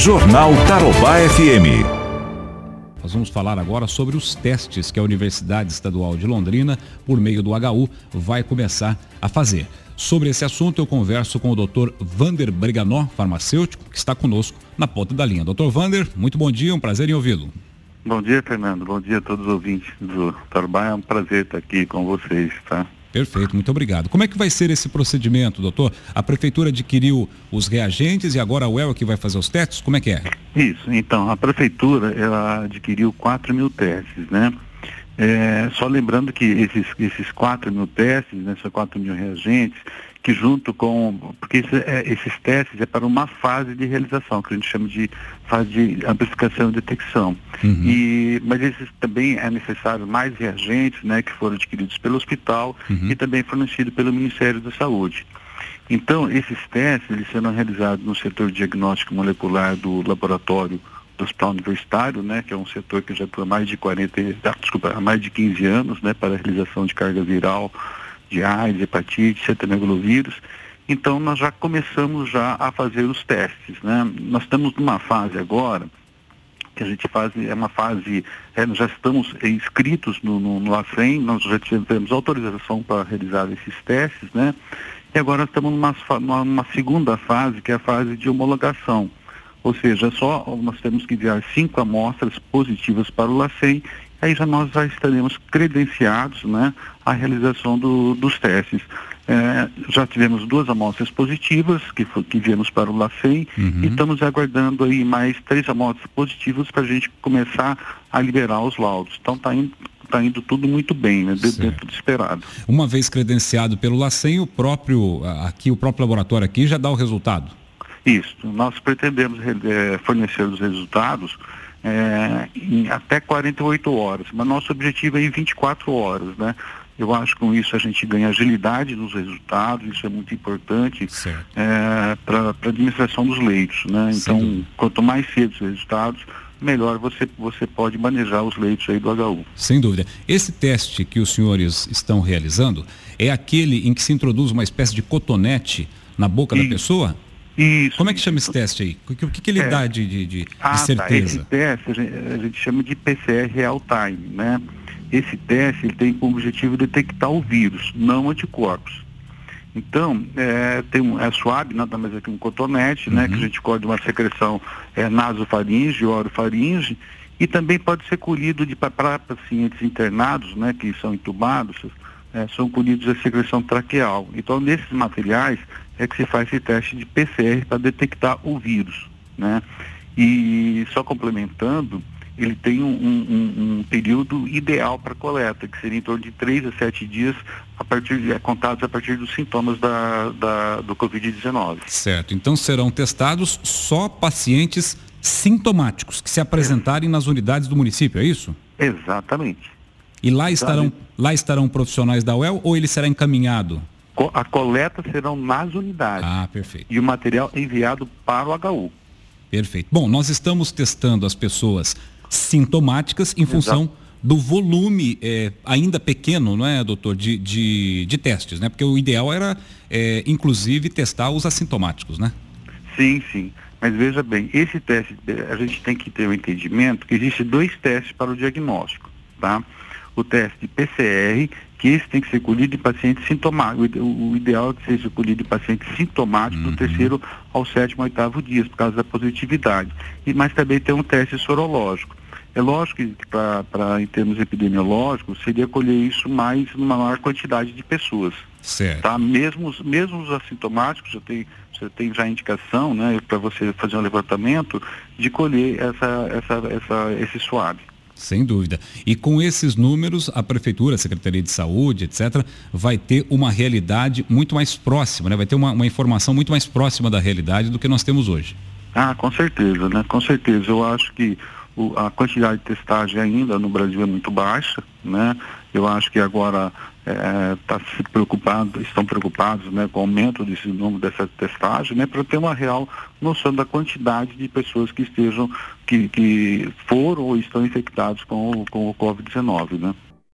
Jornal Tarobá FM. Nós vamos falar agora sobre os testes que a Universidade Estadual de Londrina, por meio do HU, vai começar a fazer. Sobre esse assunto, eu converso com o Dr. Vander Breganó, farmacêutico, que está conosco na ponta da linha. Dr. Vander, muito bom dia, um prazer em ouvi-lo. Bom dia, Fernando. Bom dia a todos os ouvintes do Tarobá. É um prazer estar aqui com vocês, tá? Perfeito, muito obrigado. Como é que vai ser esse procedimento, doutor? A prefeitura adquiriu os reagentes e agora a UEL que vai fazer os testes? Como é que é? Isso, então, a prefeitura ela adquiriu 4 mil testes, né? É, só lembrando que esses, esses 4 mil testes, né, são 4 mil reagentes, que junto com. Porque esse, é, esses testes é para uma fase de realização, que a gente chama de fase de amplificação e detecção. Uhum. E, mas esses também é necessário mais reagentes né, que foram adquiridos pelo hospital uhum. e também fornecidos pelo Ministério da Saúde. Então, esses testes eles serão realizados no setor diagnóstico molecular do laboratório do Hospital Universitário, né, que é um setor que já atua há mais de 40, ah, desculpa, há mais de 15 anos, né, para a realização de carga viral de AIDS, hepatite, cetomegalovírus. Então nós já começamos já a fazer os testes, né? Nós estamos numa fase agora que a gente faz, é uma fase, é, nós já estamos inscritos no, no, no LACEN, nós já tivemos autorização para realizar esses testes, né? E agora estamos numa, numa segunda fase, que é a fase de homologação. Ou seja, só nós temos que enviar cinco amostras positivas para o LACEN aí já nós já estaremos credenciados né, à realização do, dos testes. É, já tivemos duas amostras positivas que, que viemos para o LACEN uhum. e estamos aguardando aí mais três amostras positivas para a gente começar a liberar os laudos. Então está indo, tá indo tudo muito bem, né, dentro do esperado. Uma vez credenciado pelo LACEN, o próprio, aqui, o próprio laboratório aqui já dá o resultado? Isso, nós pretendemos é, fornecer os resultados é, em até 48 horas, mas nosso objetivo é em 24 horas, né? Eu acho que com isso a gente ganha agilidade nos resultados, isso é muito importante é, para a administração dos leitos, né? Então, quanto mais cedo os resultados, melhor você, você pode manejar os leitos aí do HU. Sem dúvida. Esse teste que os senhores estão realizando é aquele em que se introduz uma espécie de cotonete na boca e... da pessoa? Isso. Como é que chama esse teste aí? O que, o que, ele é. dá de, de, de, ah, de certeza? Tá. Esse teste a gente, a gente, chama de PCR real time, né? Esse teste ele tem como objetivo detectar o vírus, não anticorpos. Então, é, tem um, é suave, nada mais é que um cotonete, uhum. né? Que a uhum. gente colhe uma secreção é, nasofaringe, orofaringe, e também pode ser colhido para pacientes internados, né? Que são entubados, é, são colhidos a secreção traqueal. Então, nesses materiais é que se faz esse teste de PCR para detectar o vírus, né? E só complementando, ele tem um, um, um período ideal para coleta, que seria em torno de 3 a 7 dias a partir, é, contados a partir dos sintomas da, da do Covid-19. Certo. Então serão testados só pacientes sintomáticos que se apresentarem nas unidades do município, é isso? Exatamente. E lá estarão, lá estarão profissionais da UEL ou ele será encaminhado? A coleta serão nas unidades. Ah, perfeito. E o material enviado para o HU. Perfeito. Bom, nós estamos testando as pessoas sintomáticas em Exato. função do volume é, ainda pequeno, não é, doutor, de, de, de, testes, né? Porque o ideal era, é, inclusive, testar os assintomáticos, né? Sim, sim. Mas veja bem, esse teste, a gente tem que ter o um entendimento que existe dois testes para o diagnóstico, tá? O teste de PCR, que esse tem que ser colhido em pacientes sintomáticos. O, ideal é que seja colhido em pacientes sintomáticos uhum. do terceiro ao sétimo, oitavo dias, por causa da positividade. E, mas também tem um teste sorológico. É lógico que para em termos epidemiológicos seria colher isso mais numa maior quantidade de pessoas. Certo. Tá? Mesmo, mesmo os assintomáticos já tem, você tem já indicação, né, para você fazer um levantamento de colher essa, essa, essa, esse suave. Sem dúvida. E com esses números, a Prefeitura, a Secretaria de Saúde, etc., vai ter uma realidade muito mais próxima, né? vai ter uma, uma informação muito mais próxima da realidade do que nós temos hoje. Ah, com certeza, né? Com certeza. Eu acho que o, a quantidade de testagem ainda no Brasil é muito baixa, né? Eu acho que agora é, tá se preocupado, estão preocupados né, com o aumento desse número dessa testagem, né, para ter uma real noção da quantidade de pessoas que estejam, que, que foram ou estão infectados com, com o Covid-19, né?